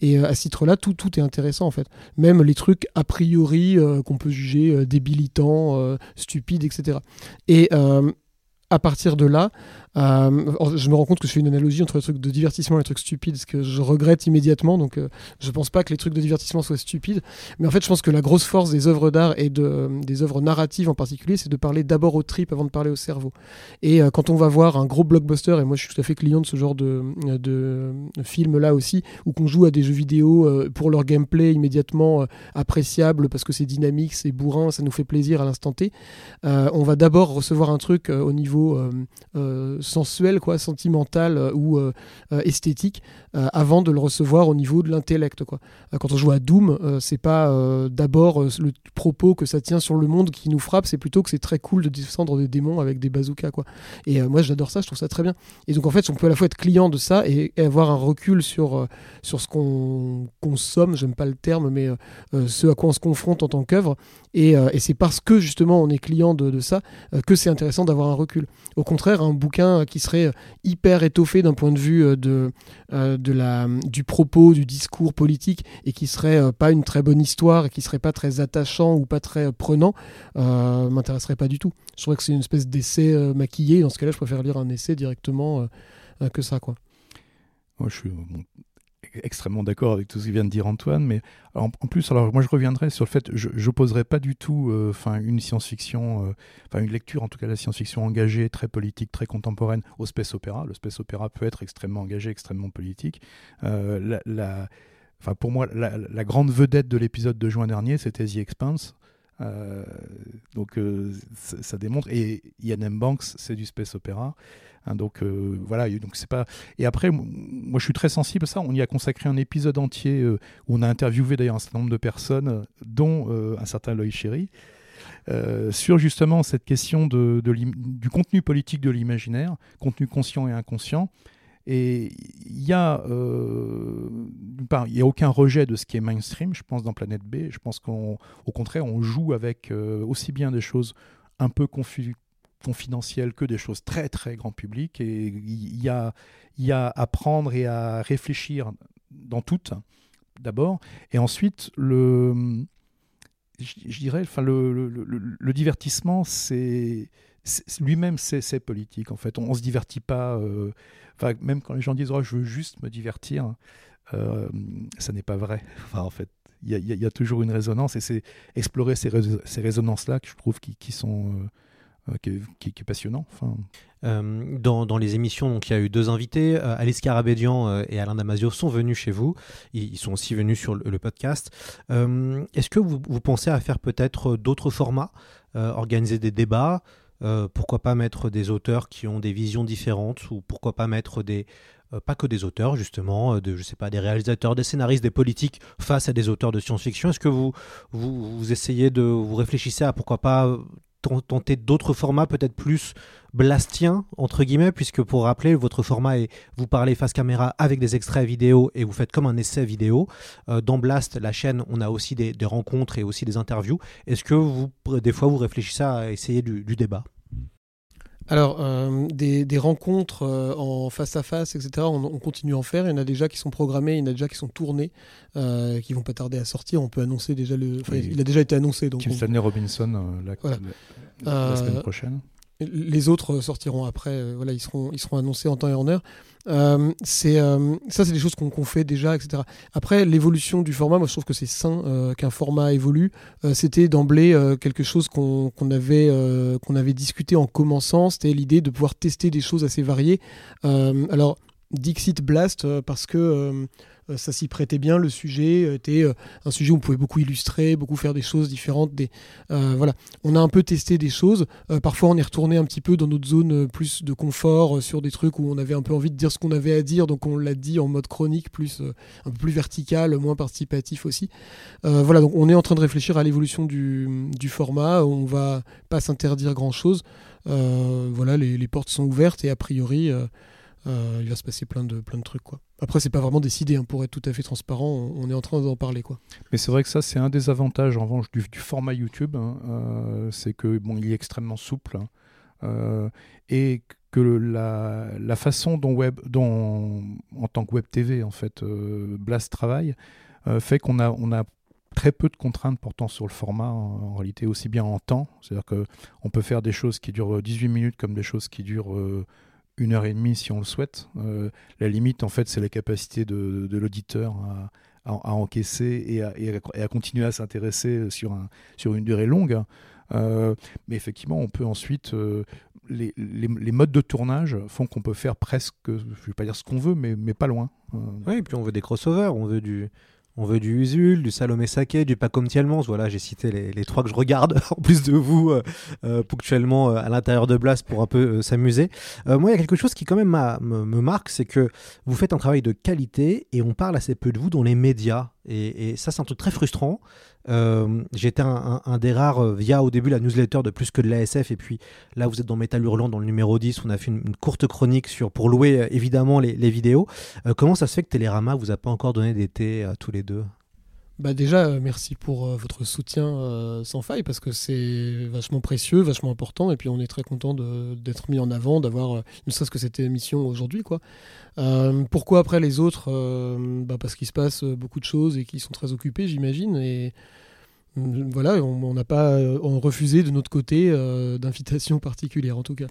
Et euh, à ce titre-là, tout, tout est intéressant en fait. Même les trucs a priori euh, qu'on peut juger euh, débilitants, stupides, etc. Et à partir de là, euh, je me rends compte que je fais une analogie entre les trucs de divertissement et les trucs stupides, ce que je regrette immédiatement. Donc, euh, je pense pas que les trucs de divertissement soient stupides. Mais en fait, je pense que la grosse force des œuvres d'art et de, des œuvres narratives en particulier, c'est de parler d'abord au trip avant de parler au cerveau. Et euh, quand on va voir un gros blockbuster, et moi je suis tout à fait client de ce genre de, de, film là aussi, où qu'on joue à des jeux vidéo pour leur gameplay immédiatement appréciable parce que c'est dynamique, c'est bourrin, ça nous fait plaisir à l'instant T. on va d'abord recevoir un truc au niveau sensuel, quoi, sentimental euh, ou euh, euh, esthétique, avant de le recevoir au niveau de l'intellect. Quoi. quand on joue à Doom, c'est pas d'abord le propos que ça tient sur le monde qui nous frappe, c'est plutôt que c'est très cool de descendre des démons avec des bazookas. Quoi. Et moi, j'adore ça, je trouve ça très bien. Et donc, en fait, on peut à la fois être client de ça et, avoir un recul sur, sur ce qu'on consomme, j'aime pas le terme, mais ce à quoi on se confronte en tant qu'œuvre. Et, c'est parce que justement on est client de ça que c'est intéressant d'avoir un recul. Au contraire, un bouquin qui serait hyper étoffé d'un point de vue euh, de, euh, de la, du propos, du discours politique, et qui serait euh, pas une très bonne histoire, et qui serait pas très attachant ou pas très prenant, m'intéresserait pas du tout. Je trouve que c'est une espèce d'essai maquillé. Dans ce cas-là, je préfère lire un essai directement que ça. Quoi. Moi, je suis extrêmement d'accord avec tout ce que vient de dire Antoine, mais en, plus, alors moi je reviendrai sur le fait, je n'opposerai pas du tout, euh, une science-fiction, euh, enfin une lecture en tout cas la science-fiction engagée, très politique, très contemporaine au space opéra. Le space opéra peut être extrêmement engagé, extrêmement politique. Euh, la, enfin pour moi, la, grande vedette de l'épisode de juin dernier, c'était The Expanse. Donc ça démontre et Ian M. Banks c'est du space opéra Hein, donc euh, voilà, donc c'est pas. Et après, moi je suis très sensible à ça. On y a consacré un épisode entier euh, où on a interviewé d'ailleurs un certain nombre de personnes, dont euh, un certain Loïc Chéry. sur justement cette question de, du contenu politique de l'imaginaire, contenu conscient et inconscient. Et il y a, y a aucun rejet de ce qui est mainstream, je pense, dans Planète B. Je pense qu'au contraire, on joue avec aussi bien des choses un peu confidentielles que des choses très très grand public. Et il y a, y a à prendre et à réfléchir dans toutes, d'abord. Et ensuite, le, je, dirais, enfin, le, le, divertissement, c'est lui-même, c'est politique. En fait, on, ne se divertit pas. Euh, même quand les gens disent oh, je veux juste me divertir, euh, ça n'est pas vrai. [laughs] Enfin, en fait, il y, a toujours une résonance et c'est explorer ces, ces résonances-là que je trouve qui, qui sont euh, euh, qui, est, passionnant. Dans, dans, les émissions, donc, il y a eu deux invités, Alice Carabédian et Alain Damasio sont venus chez vous. Ils, sont aussi venus sur le, podcast. Est-ce que vous, pensez à faire peut-être d'autres formats, organiser des débats pourquoi pas mettre des auteurs qui ont des visions différentes ou pourquoi pas mettre des pas que des auteurs justement de je sais pas des réalisateurs des scénaristes des politiques face à des auteurs de science-fiction. Est-ce que vous, vous, vous essayez de vous réfléchissez à pourquoi pas tenter d'autres formats peut-être plus blastiens entre guillemets puisque pour rappeler votre format est vous parlez face caméra avec des extraits vidéo et vous faites comme un essai vidéo. Euh, dans Blast la chaîne on a aussi des, rencontres et aussi des interviews. Est-ce que vous des fois vous réfléchissez à essayer du, débat? Alors, euh, des, rencontres euh, en face à face, etc., on, continue à en faire. Il y en a déjà qui sont programmées, il y en a déjà qui sont tournées, euh, qui vont pas tarder à sortir. On peut annoncer déjà le. Il a déjà été annoncé. Donc Kim Stanley Robinson la, la, semaine prochaine. les autres sortiront après, voilà, ils seront, ils seront annoncés en temps et en heure. C'est ça, c'est des choses qu'on fait déjà, etc. Après, l'évolution du format, moi je trouve que c'est sain qu'un format évolue. c'était d'emblée quelque chose qu'on avait, qu'on avait discuté en commençant. C'était l'idée de pouvoir tester des choses assez variées. alors, Dixit Blast, parce que euh, ça s'y prêtait bien. Le sujet était euh, un sujet où on pouvait beaucoup illustrer, beaucoup faire des choses différentes. Des, euh, voilà. On a un peu testé des choses. parfois, on est retourné un petit peu dans notre zone plus de confort sur des trucs où on avait un peu envie de dire ce qu'on avait à dire. Donc, on l'a dit en mode chronique, plus un peu plus vertical, moins participatif aussi. voilà. Donc, on est en train de réfléchir à l'évolution du, du format. On va pas s'interdire grand chose. voilà, les, les, portes sont ouvertes et a priori. Euh, il va se passer plein de, plein de trucs. Quoi. Après, c'est pas vraiment décidé, hein, pour être tout à fait transparent, on, est en train d'en parler. Quoi. Mais c'est vrai que ça, c'est un des avantages en revanche du, format YouTube, hein. euh, c'est que bon, il est extrêmement souple hein. euh, et que la, la, façon dont, web, dont, en tant que web TV, en fait, Blast travaille, fait qu'on a, on a très peu de contraintes portant sur le format en, réalité aussi bien en temps, c'est-à-dire qu'on peut faire des choses qui durent 18 minutes comme des choses qui durent une heure et demie si on le souhaite. Euh, la limite, en fait, c'est la capacité de, l'auditeur à, encaisser et à, continuer à s'intéresser sur, un, sur une durée longue. Euh, mais effectivement, on peut ensuite. Euh, les, modes de tournage font qu'on peut faire presque, je ne vais pas dire ce qu'on veut, mais, mais pas loin. Oui, et puis on veut des crossovers, on veut du, on veut du Usul, du Salomé Saké, du Pacom Tielmans. Voilà, j'ai cité les, trois que je regarde [laughs] en plus de vous euh, euh, ponctuellement euh, à l'intérieur de Blast pour un peu s'amuser. moi, il y a quelque chose qui quand même me, me marque, c'est que vous faites un travail de qualité et on parle assez peu de vous dans les médias. Et, ça, c'est un truc très frustrant. Euh, J'étais un, des rares euh, via au début la newsletter de plus que de l'ASF. Et puis là, vous êtes dans Metal Hurlant, dans le numéro 10. On a fait une, courte chronique sur, pour louer euh, évidemment les, vidéos. comment ça se fait que Télérama vous a pas encore donné d'été à tous les deux? Bah déjà, euh, merci pour euh, votre soutien euh, sans faille parce que c'est vachement précieux, vachement important et puis on est très content d'être mis en avant, d'avoir ne serait-ce que cette émission aujourd'hui. quoi. pourquoi après les autres bah Parce qu'il se passe beaucoup de choses et qu'ils sont très occupés, j'imagine. Et voilà, on n'a pas refusé de notre côté d'invitation particulière en tout cas.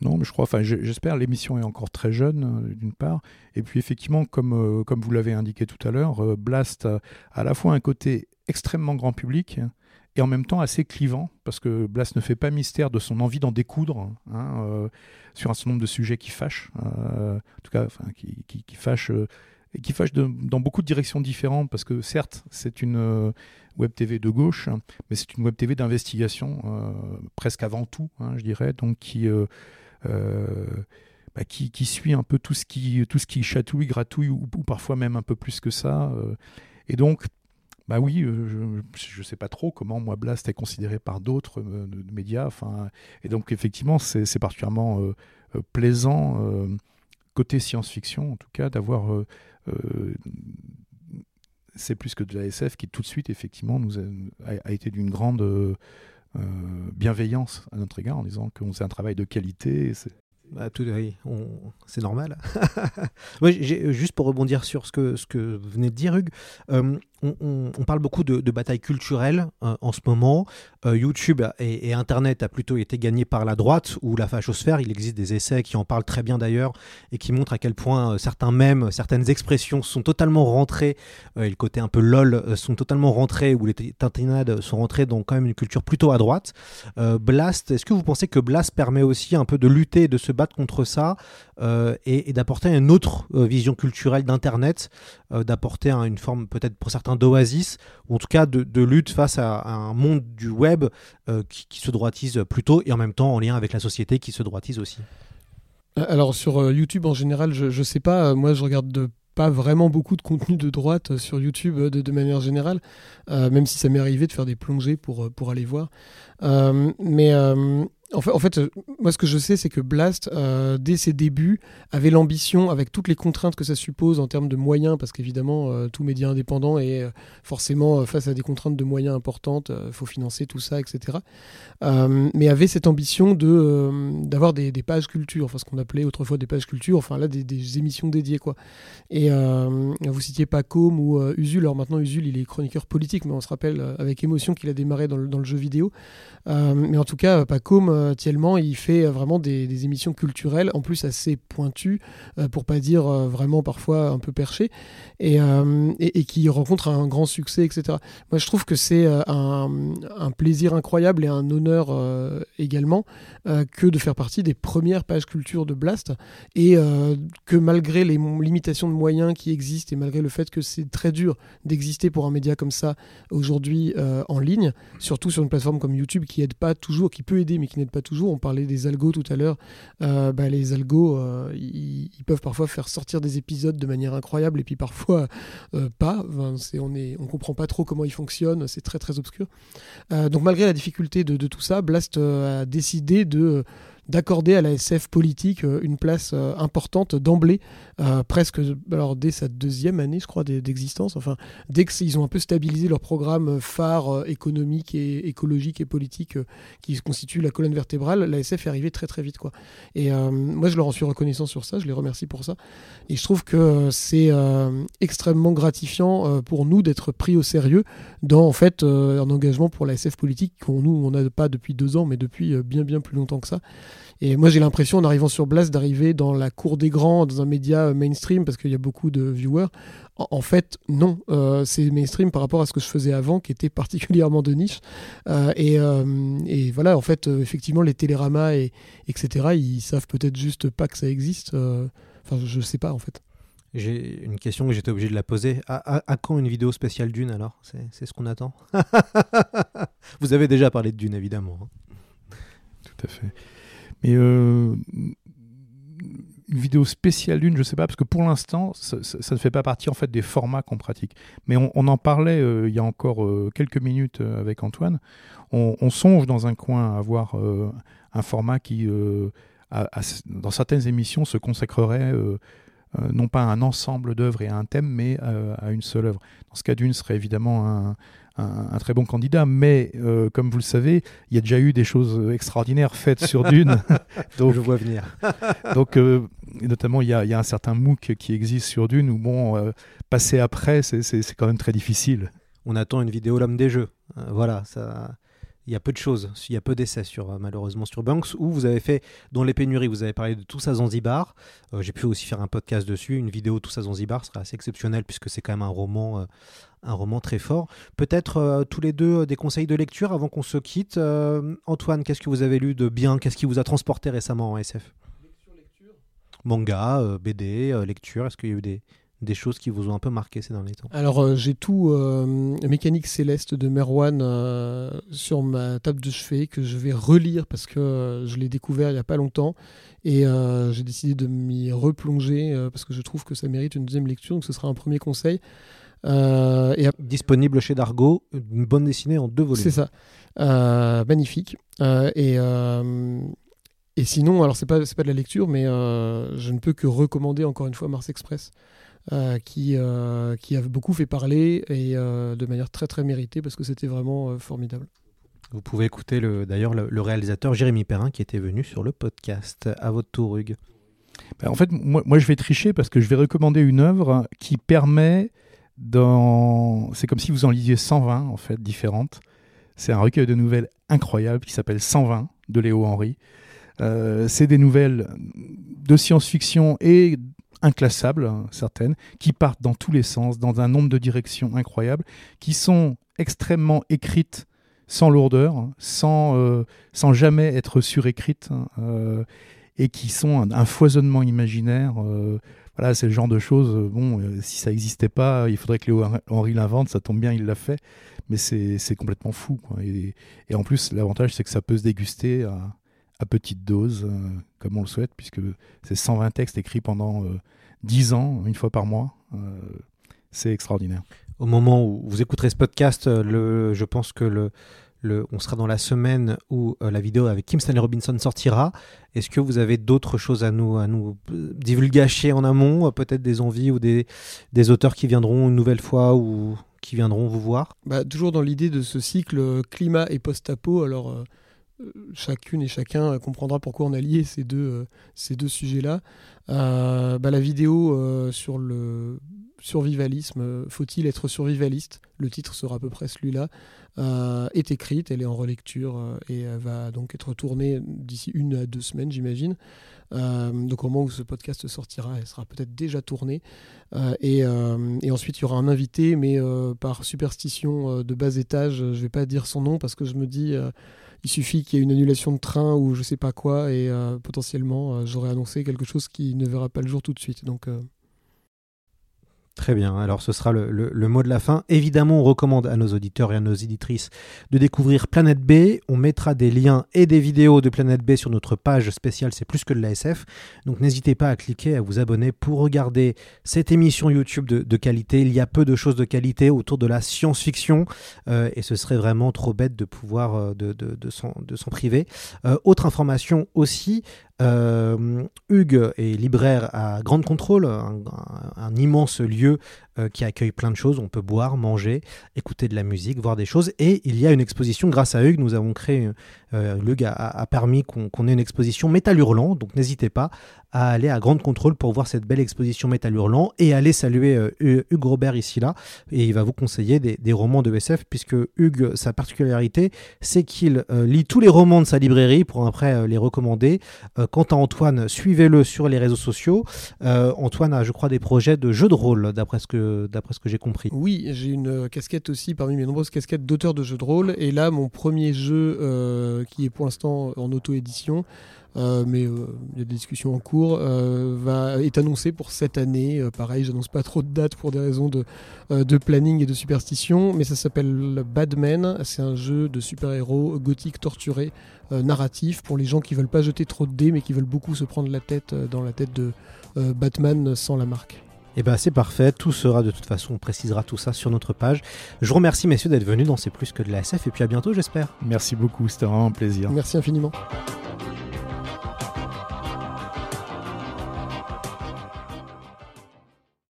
Non, mais je crois, enfin, j'espère, l'émission est encore très jeune, euh, d'une part. Et puis, effectivement, comme, euh, comme vous l'avez indiqué tout à l'heure, euh, Blast a à la fois un côté extrêmement grand public et en même temps assez clivant, parce que Blast ne fait pas mystère de son envie d'en découdre hein, sur un certain nombre de sujets qui fâchent, en tout cas, qui, fâchent. et qui fâchent dans beaucoup de directions différentes, parce que certes, c'est une web TV de gauche, mais c'est une web TV d'investigation, presque avant tout, hein, je dirais, donc qui, bah, qui, suit un peu tout ce qui, tout ce qui chatouille, gratouille, ou, parfois même un peu plus que ça. Euh. et donc, bah oui, euh, je ne sais pas trop comment moi Blast est considéré par d'autres médias. Enfin, et donc effectivement, c'est particulièrement plaisant côté science-fiction, en tout cas, d'avoir c'est plus que de la SF qui tout de suite effectivement nous a été d'une grande euh, bienveillance à notre égard en disant qu'on fait un travail de qualité. Bah, tout, oui, c'est normal. [laughs] juste pour rebondir sur ce que, ce que vous venez de dire, Hugues, euh, on, parle beaucoup de, bataille culturelle euh, en ce moment. Euh, YouTube et, Internet a plutôt été gagné par la droite ou la fachosphère. Il existe des essais qui en parlent très bien d'ailleurs et qui montrent à quel point euh, certains mèmes, certaines expressions sont totalement rentrées, et le côté un peu lol sont totalement rentrés, ou les tintinades sont rentrées dans quand même une culture plutôt à droite. Blast, est-ce que vous pensez que Blast permet aussi un peu de lutter, de se battre contre ça? Et, d'apporter une autre vision culturelle d'Internet, d'apporter une forme peut-être pour certains d'oasis, ou en tout cas de, lutte face à, un monde du web euh, qui, se droitise plutôt, et en même temps en lien avec la société qui se droitise aussi euh, Alors sur euh, YouTube en général, je ne sais pas, moi je regarde pas vraiment beaucoup de contenu de droite sur YouTube de, manière générale, même si ça m'est arrivé de faire des plongées pour, pour aller voir. mais en fait, euh, moi, ce que je sais, c'est que Blast, euh, dès ses débuts, avait l'ambition, avec toutes les contraintes que ça suppose en termes de moyens, parce qu'évidemment, euh, tout média indépendant est forcément face à des contraintes de moyens importantes, il faut financer tout ça, etc. mais avait cette ambition de d'avoir des, pages culture, enfin ce qu'on appelait autrefois des pages culture, enfin là des, émissions dédiées quoi. Et vous citiez Pacom ou Usul, alors maintenant Usul il est chroniqueur politique, mais on se rappelle avec émotion qu'il a démarré dans le, dans le jeu vidéo. mais en tout cas, Pacom euh, il fait euh, vraiment des, émissions culturelles, en plus assez pointues, euh, pour pas dire euh, vraiment parfois un peu perchées, et, euh, et, qui rencontre un grand succès, etc. Moi, je trouve que c'est un, plaisir incroyable et un honneur également que de faire partie des premières pages culture de Blast, et que malgré les limitations de moyens qui existent, et malgré le fait que c'est très dur d'exister pour un média comme ça aujourd'hui en ligne, surtout sur une plateforme comme YouTube qui aide pas toujours, qui peut aider mais qui n'aide pas toujours. On parlait des algos tout à l'heure. Euh, bah, les algos, euh, ils, peuvent parfois faire sortir des épisodes de manière incroyable et puis parfois euh, pas. On on comprend pas trop comment ils fonctionnent. C'est très très obscur. Donc malgré la difficulté de, tout ça, Blast a décidé de d'accorder à la SF politique euh, une place euh, importante d'emblée, euh, presque alors dès sa deuxième année, je crois, d'e- d'existence. Enfin, dès qu'ils ont un peu stabilisé leur programme phare économique et écologique et politique qui constitue la colonne vertébrale, la SF est arrivée très très vite. Quoi. Et moi, je leur en suis reconnaissant sur ça, je les remercie pour ça. Et je trouve que c'est extrêmement gratifiant pour nous d'être pris au sérieux dans en fait un engagement pour la SF politique qu'on nous on n'a pas depuis deux ans, mais depuis bien bien plus longtemps que ça. Et moi, j'ai l'impression, en arrivant sur Blast, d'arriver dans la cour des grands, dans un média euh, mainstream, parce qu'il y a beaucoup de viewers. En, en fait, non. Euh, c'est mainstream par rapport à ce que je faisais avant, qui était [laughs] particulièrement de niche. Euh, et, euh, et voilà, en fait, euh, effectivement, les téléramas, et, etc., ils savent peut-être juste pas que ça existe. Euh, Enfin, je sais pas, en fait. J'ai une question que j'étais obligé de la poser. À, à- à quand une vidéo spéciale Dune alors? C'est c'est ce qu'on attend? [laughs] Vous avez déjà parlé de Dune évidemment. hein. Tout à fait. Mais euh, une vidéo spéciale d'une, je sais pas, parce que pour l'instant, ça, ça- ne fait pas partie en fait des formats qu'on pratique. Mais on, en parlait euh, il y a encore euh, quelques minutes avec Antoine. On, on songe dans un coin à avoir un format qui, dans certaines émissions, se consacrerait non pas à un ensemble d'œuvres et à un thème, mais à une seule œuvre. Dans ce cas, Dune serait évidemment un, un- un très bon candidat, mais euh, comme vous le savez, il y a déjà eu des choses extraordinaires faites sur Dune. [laughs] [laughs] donc, Je vois venir. [laughs] donc euh, notamment, il y, a, il y a un certain MOOC qui existe sur Dune où, bon, euh, passer après, c'est- quand même très difficile. On attend une vidéo L'homme des jeux. Voilà, ça. Il y a peu de choses, il y a peu d'essais sur, euh, malheureusement sur Banks, où vous avez fait, dans les pénuries, vous avez parlé de Tous à Zanzibar. Euh, J'ai pu aussi faire un podcast dessus, une vidéo Tous à Zanzibar serait assez exceptionnelle puisque c'est quand même un roman, euh, un roman très fort. Peut-être euh, tous les deux des conseils de lecture avant qu'on se quitte. Antoine, qu'est-ce que vous avez lu de bien? Qu'est-ce qui vous a transporté récemment en SF Manga, euh, BD, euh, lecture, est-ce qu'il y a eu des, des choses qui vous ont un peu marqué ces derniers temps Alors, euh, j'ai tout euh, Mécanique céleste de Merwan euh, sur ma table de chevet que je vais relire parce que je l'ai découvert il n'y a pas longtemps et j'ai décidé de m'y replonger parce que je trouve que ça mérite une deuxième lecture. Donc, ce sera un premier conseil. Euh, et Disponible chez Dargo, une bonne dessinée en deux volumes. c'est ça. Euh, magnifique. Euh, et, et sinon, alors c'est pas, pas de la lecture, mais je ne peux que recommander encore une fois Mars Express, euh, qui, euh, qui a beaucoup fait parler et euh, de manière très très méritée parce que c'était vraiment euh, formidable. Vous pouvez écouter le, d'ailleurs le, le réalisateur Jérémy Perrin qui était venu sur le podcast. À votre tour, Hugues. Ben, en fait, moi, moi, je vais tricher parce que je vais recommander une œuvre qui permet dans. C'est comme si vous en lisiez 120, en fait, différentes. C'est un recueil de nouvelles incroyable qui s'appelle 120 de Léo Henry. Euh, c'est des nouvelles de science-fiction et inclassables, hein, certaines, qui partent dans tous les sens, dans un nombre de directions incroyables, qui sont extrêmement écrites sans lourdeur, sans, euh, sans jamais être surécrites, hein, euh, et qui sont un, foisonnement imaginaire. euh, voilà, c'est le genre de choses, bon, si ça n'existait pas, il faudrait que Léo Henry l'invente, ça tombe bien, il l'a fait, mais c'est complètement fou. Et, et en plus, l'avantage, c'est que ça peut se déguster à petite dose, euh, comme on le souhaite, puisque c'est 120 textes écrits pendant euh, 10 ans, une fois par mois. Euh, c'est extraordinaire. Au moment où vous écouterez ce podcast, euh, le, je pense que le, le, on sera dans la semaine où euh, la vidéo avec Kim Stanley Robinson sortira. Est-ce que vous avez d'autres choses à nous, à nous euh, divulgacher en amont euh, Peut-être des envies ou des, des auteurs qui viendront une nouvelle fois ou qui viendront vous voir? Bah, toujours dans l'idée de ce cycle euh, climat et post-apo, alors euh, chacune et chacun comprendra pourquoi on a lié ces deux, deux sujets-là. Bah, la vidéo sur le survivalisme, faut-il être survivaliste? Le titre sera à peu près celui-là. est écrite, elle est en relecture et elle va donc être tournée d'ici une à deux semaines, j'imagine. Euh, donc au moment où ce podcast sortira, elle sera peut-être déjà tournée. Euh, euh, et, ensuite, il y aura un invité, mais par superstition de bas étage, je ne vais pas dire son nom parce que je me dis il suffit qu'il y ait une annulation de train ou je sais pas quoi et potentiellement j'aurais annoncé quelque chose qui ne verra pas le jour tout de suite. Donc Très bien, alors ce sera le, mot de la fin. Évidemment, on recommande à nos auditeurs et à nos éditrices de découvrir Planète B. On mettra des liens et des vidéos de Planète B sur notre page spéciale C'est plus que de l'ASF. Donc n'hésitez pas à cliquer, à vous abonner pour regarder cette émission YouTube de, qualité. Il y a peu de choses de qualité autour de la science-fiction euh, et ce serait vraiment trop bête de pouvoir euh, de, de, s'en priver. Euh, autre information aussi, Hugues est libraire à Grande Contrôle, un, immense lieu lieu euh, qui accueille plein de choses. On peut boire, manger, écouter de la musique, voir des choses. Et il y a une exposition grâce à Hugues. Nous avons créé, euh, Hugues a, permis qu'on ait une exposition Métal Hurlant. Donc n'hésitez pas à aller à Grande Contrôle pour voir cette belle exposition Métal Hurlant et aller saluer euh, Hugues Robert ici là. Et il va vous conseiller des, romans de SF puisque Hugues, sa particularité, c'est qu'il lit tous les romans de sa librairie pour après les recommander. quant à Antoine, suivez-le sur les réseaux sociaux. Antoine a, je crois, des projets de jeux de rôle d'après ce que d'après ce que j'ai compris. Oui, j'ai une casquette aussi parmi mes nombreuses casquettes d'auteur de jeux de rôle. Et là, mon premier jeu, euh, qui est pour l'instant en auto-édition, euh, mais euh, il y a des discussions en cours, va, est annoncé pour cette année. pareil, j'annonce pas trop de dates pour des raisons de, planning et de superstition, mais ça s'appelle Badman. C'est un jeu de super-héros gothique torturé, narratif, pour les gens qui veulent pas jeter trop de dés, mais qui veulent beaucoup se prendre la tête dans la tête de Batman sans la marque. Eh bien, c'est parfait. Tout sera de toute façon, on précisera tout ça sur notre page. Je vous remercie, messieurs, d'être venus dans C'est plus que de la SF. Et puis à bientôt, j'espère. Merci beaucoup, c'était vraiment un plaisir. Merci infiniment.